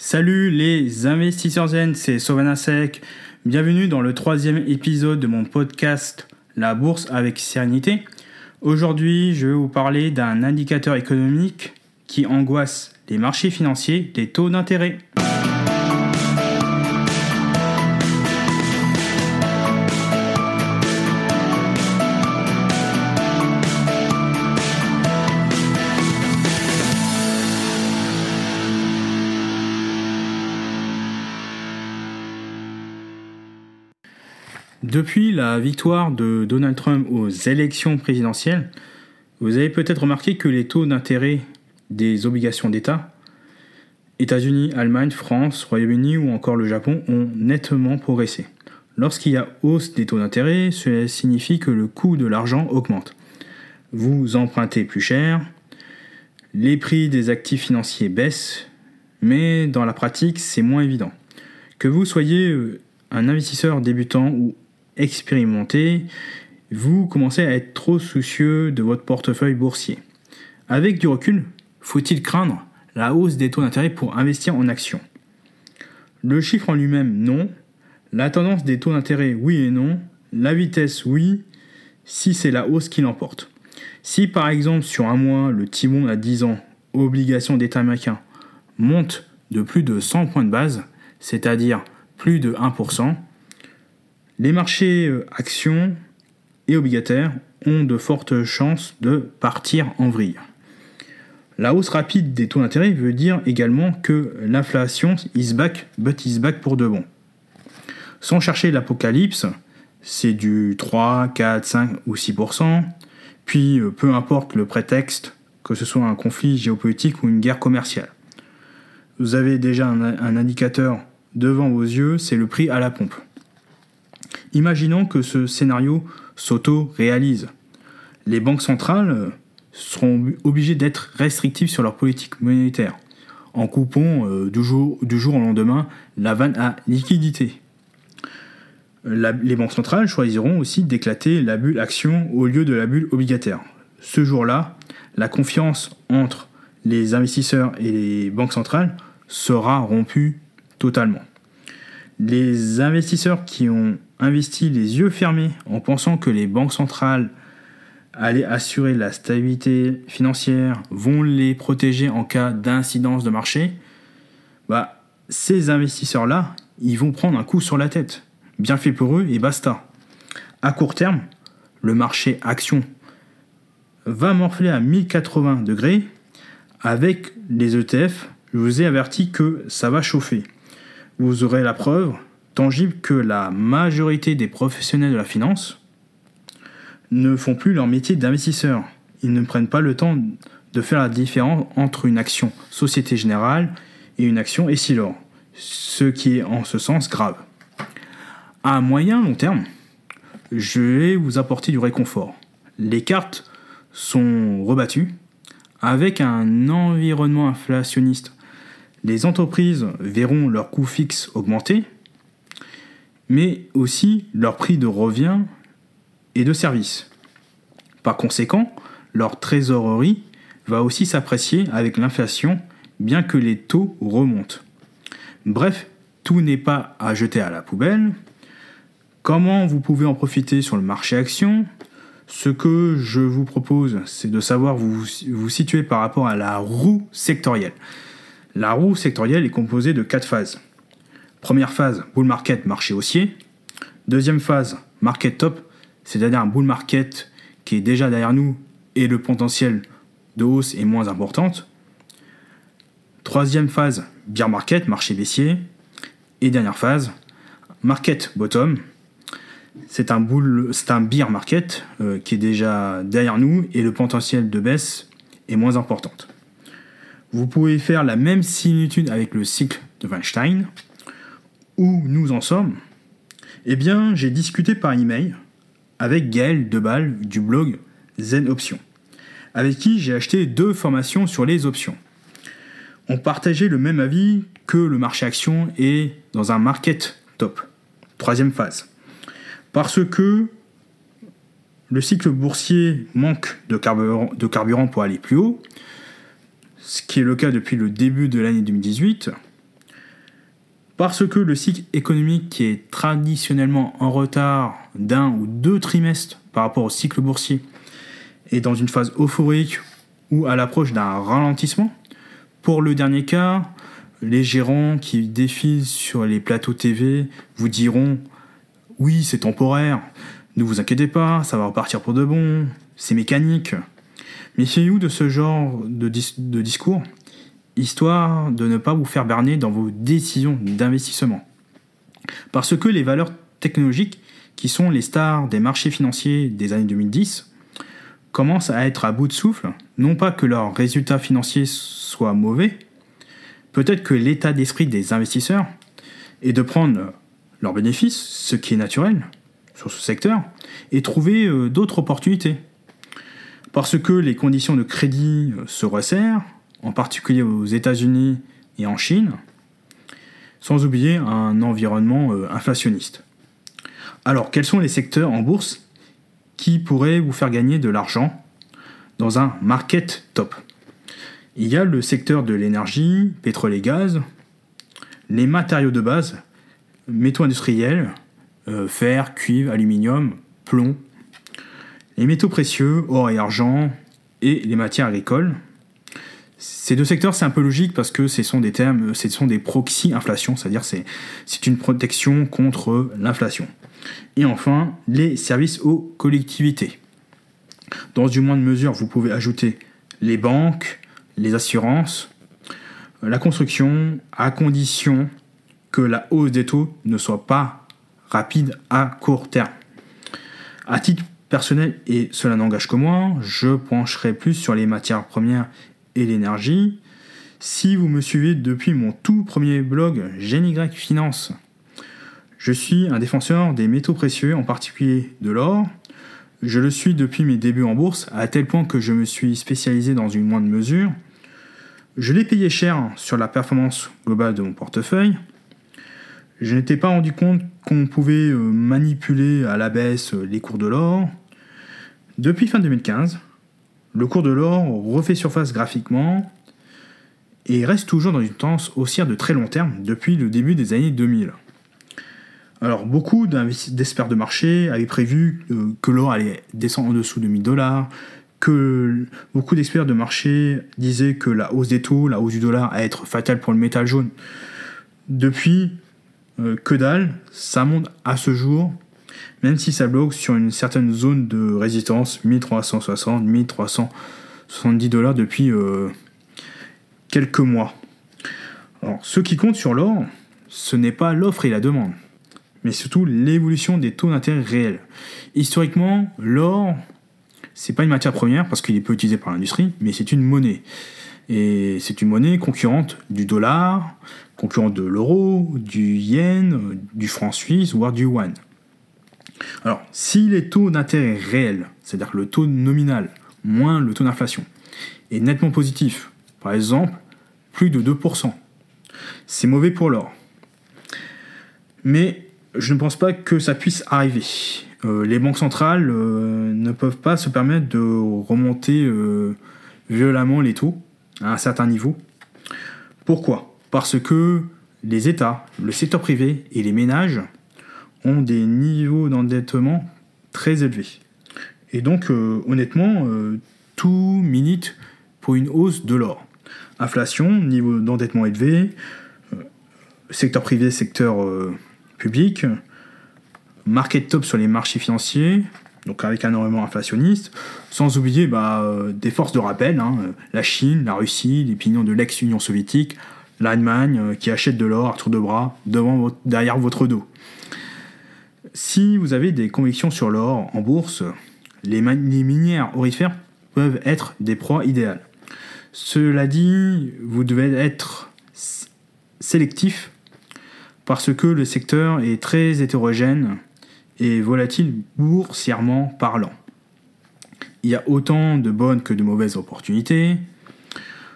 Salut les investisseurs zen, c'est Sovana. Bienvenue dans le troisième épisode de mon podcast La bourse avec sérénité. Aujourd'hui, je vais vous parler d'un indicateur économique qui angoisse les marchés financiers, les taux d'intérêt. Depuis la victoire de Donald Trump aux élections présidentielles, vous avez peut-être remarqué que les taux d'intérêt des obligations d'État, États-Unis, Allemagne, France, Royaume-Uni ou encore le Japon, ont nettement progressé. Lorsqu'il y a hausse des taux d'intérêt, cela signifie que le coût de l'argent augmente. Vous empruntez plus cher, les prix des actifs financiers baissent, mais dans la pratique, c'est moins évident. Que vous soyez euh, un investisseur débutant ou expérimenté, vous commencez à être trop soucieux de votre portefeuille boursier. Avec du recul, faut-il craindre la hausse des taux d'intérêt pour investir en actions? Le chiffre en lui-même, non. La tendance des taux d'intérêt, oui et non. La vitesse, oui, si c'est la hausse qui l'emporte. Si par exemple sur un mois, le timon à 10 ans, obligation d'État américain, monte de plus de 100 points de base, c'est-à-dire plus de 1%, les marchés euh, actions et obligataires ont de fortes chances de partir en vrille. La hausse rapide des taux d'intérêt veut dire également que l'inflation is back, but is back pour de bon. Sans chercher l'apocalypse, c'est du 3, 4, 5 ou 6%, puis euh, peu importe le prétexte, que ce soit un conflit géopolitique ou une guerre commerciale. Vous avez déjà un, un indicateur devant vos yeux, c'est le prix à la pompe. Imaginons que ce scénario s'auto-réalise. Les banques centrales euh, seront obligées d'être restrictives sur leur politique monétaire, en coupant euh, du, jour, du, jour, au lendemain la vanne à liquidité. les banques centrales choisiront aussi d'éclater la bulle action au lieu de la bulle obligataire. Ce jour-là, la confiance entre les investisseurs et les banques centrales sera rompue totalement. Les investisseurs qui ont investi les yeux fermés en pensant que les banques centrales allaient assurer la stabilité financière, vont les protéger en cas d'incidence de marché, bah, ces investisseurs-là, ils vont prendre un coup sur la tête. Bien fait pour eux et basta. À court terme, le marché action va morfler à 1080 degrés. Avec les ETF, je vous ai averti que ça va chauffer. Vous aurez la preuve tangible que la majorité des professionnels de la finance ne font plus leur métier d'investisseur. Ils ne prennent pas le temps de faire la différence entre une action Société Générale et une action Essilor, ce qui est en ce sens grave. À moyen long terme, je vais vous apporter du réconfort. Les cartes sont rebattues avec un environnement inflationniste. Les entreprises verront leurs coûts fixes augmenter mais aussi leur prix de revient et de service. Par conséquent, leur trésorerie va aussi s'apprécier avec l'inflation, bien que les taux remontent. Bref, tout n'est pas à jeter à la poubelle. Comment vous pouvez en profiter sur le marché action? Ce que je vous propose, c'est de savoir vous vous situer par rapport à la roue sectorielle. La roue sectorielle est composée de quatre phases. Première phase, bull market, marché haussier. Deuxième phase, market top, c'est-à-dire un bull market qui est déjà derrière nous et le potentiel de hausse est moins importante. Troisième phase, bear market, marché baissier. Et dernière phase, market bottom. C'est un, bull, c'est un market euh, qui est déjà derrière nous et le potentiel de baisse est moins importante. Vous pouvez faire la même similitude avec le cycle de Weinstein où nous en sommes Eh bien, j'ai discuté par email avec Gaël Debal du blog Zen Options, avec qui j'ai acheté deux formations sur les options. On partageait le même avis que le marché action est dans un market top, troisième phase. Parce que le cycle boursier manque de carburant, de carburant pour aller plus haut, ce qui est le cas depuis le début de l'année 2018, Parce que le cycle économique qui est traditionnellement en retard d'un ou deux trimestres par rapport au cycle boursier est dans une phase euphorique ou à l'approche d'un ralentissement. Pour le dernier cas, les gérants qui défilent sur les plateaux TV vous diront oui, c'est temporaire, ne vous inquiétez pas, ça va repartir pour de bon, c'est mécanique. Méfiez-vous de ce genre de, de discours, histoire de ne pas vous faire berner dans vos décisions d'investissement. Parce que les valeurs technologiques, qui sont les stars des marchés financiers des années 2010, commencent à être à bout de souffle, non pas que leurs résultats financiers soient mauvais, peut-être que l'état d'esprit des investisseurs est de prendre leurs bénéfices, ce qui est naturel sur ce secteur, et trouver euh, d'autres opportunités. Parce que les conditions de crédit euh, se resserrent, en particulier aux États-Unis et en Chine, sans oublier un environnement euh, inflationniste. Alors, quels sont les secteurs en bourse qui pourraient vous faire gagner de l'argent dans un market top? Il y a le secteur de l'énergie, pétrole et gaz, les matériaux de base, métaux industriels, euh, fer, cuivre, aluminium, plomb, les métaux précieux, or et argent, et les matières agricoles. Ces deux secteurs, c'est un peu logique parce que ce sont des termes, ce sont des proxy inflation, c'est-à-dire c'est c'est une protection contre l'inflation. Et enfin, les services aux collectivités. Dans une moindre mesure, vous pouvez ajouter les banques, les assurances, la construction, à condition que la hausse des taux ne soit pas rapide à court terme. À titre personnel, et cela n'engage que moi, je pencherai plus sur les matières premières et l'énergie. Si vous me suivez depuis mon tout premier blog GNY Finance, je suis un défenseur des métaux précieux, en particulier de l'or. Je le suis depuis mes débuts en bourse, à tel point que je me suis spécialisé dans une moindre mesure je l'ai payé cher sur la performance globale de mon portefeuille. Je n'étais pas rendu compte qu'on pouvait euh, manipuler à la baisse euh, les cours de l'or. Depuis fin 2015, le cours de l'or refait surface graphiquement et reste toujours dans une tendance haussière de très long terme depuis le début des années 2000. Alors beaucoup d'experts de marché avaient prévu euh, que l'or allait descendre en dessous de 1000 dollars, que beaucoup d'experts de marché disaient que la hausse des taux, la hausse du dollar allait être fatale pour le métal jaune. Depuis, euh, que dalle, ça monte à ce jour, même si ça bloque sur une certaine zone de résistance, 1360, 1370 dollars depuis euh, quelques mois. Alors, ce qui compte sur l'or, ce n'est pas l'offre et la demande, mais surtout l'évolution des taux d'intérêt réels. Historiquement, l'or c'est pas une matière première parce qu'il est peu utilisé par l'industrie, mais c'est une monnaie. Et c'est une monnaie concurrente du dollar, concurrente de l'euro, du yen, du franc suisse, voire du yuan. Alors, si les taux d'intérêt réels, c'est-à-dire le taux nominal moins le taux d'inflation, est nettement positif, par exemple plus de 2%, c'est mauvais pour l'or. Mais je ne pense pas que ça puisse arriver. Euh, les banques centrales euh, ne peuvent pas se permettre de remonter euh, violemment les taux à un certain niveau. Pourquoi? Parce que les États, le secteur privé et les ménages ont des niveaux d'endettement très élevés. Et donc, honnêtement, tout milite pour une hausse de l'or. Inflation, niveau d'endettement élevé, secteur privé, secteur public, market top sur les marchés financiers, donc avec un énormément inflationniste, sans oublier bah, euh, des forces de rappel, hein, euh, la Chine, la Russie, les pignons de l'ex-Union soviétique, l'Allemagne euh, qui achète de l'or à tour de bras devant derrière votre dos. Si vous avez des convictions sur l'or en bourse, les, les minières orifères peuvent être des proies idéales. Cela dit, vous devez être sélectif parce que le secteur est très hétérogène et volatile boursièrement parlant. Il y a autant de bonnes que de mauvaises opportunités.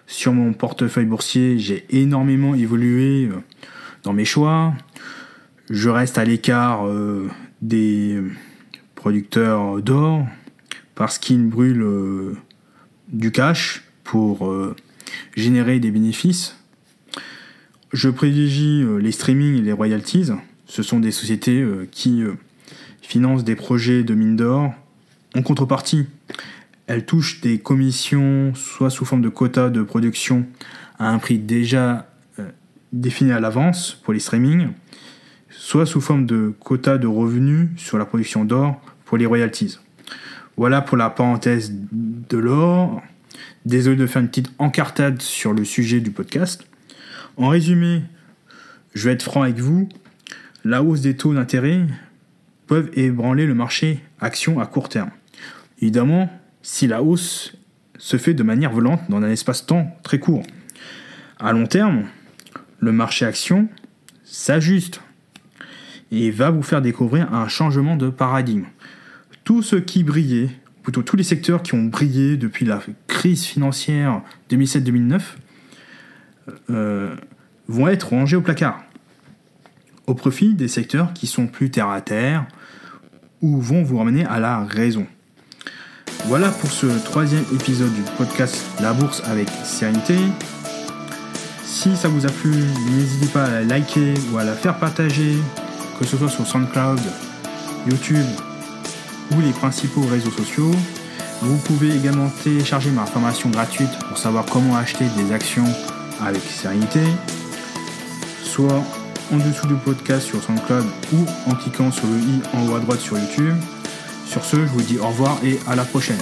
Sur mon portefeuille boursier, j'ai énormément évolué euh, dans mes choix. Je reste à l'écart euh, des producteurs d'or parce qu'ils brûlent euh, du cash pour générer des bénéfices. je privilégie les streaming et les royalties. Ce sont des sociétés qui financent des projets de mine d'or. En contrepartie, elles touchent des commissions, soit sous forme de quotas de production à un prix déjà défini à l'avance pour les streaming, soit sous forme de quotas de revenus sur la production d'or pour les royalties. Voilà pour la parenthèse de l'or. Désolé de faire une petite encartade sur le sujet du podcast. En résumé, je vais être franc avec vous, la hausse des taux d'intérêt peuvent ébranler le marché action à court terme. Évidemment, si la hausse se fait de manière volante dans un espace-temps très court. À long terme, le marché action s'ajuste et va vous faire découvrir un changement de paradigme. Tout ce qui brillait, plutôt tous les secteurs qui ont brillé depuis la crise financière 2007-2009, euh, vont être rangés au placard, au profit des secteurs qui sont plus terre à terre ou vont vous ramener à la raison. Voilà pour ce troisième épisode du podcast La Bourse avec Sérénité. Si ça vous a plu, n'hésitez pas à la liker ou à la faire partager, que ce soit sur SoundCloud, YouTube ou les principaux réseaux sociaux. Vous pouvez également télécharger ma formation gratuite pour savoir comment acheter des actions avec sérénité, soit en dessous du podcast sur SoundCloud ou en cliquant sur le i en haut à droite sur YouTube. Sur ce, je vous dis au revoir et à la prochaine.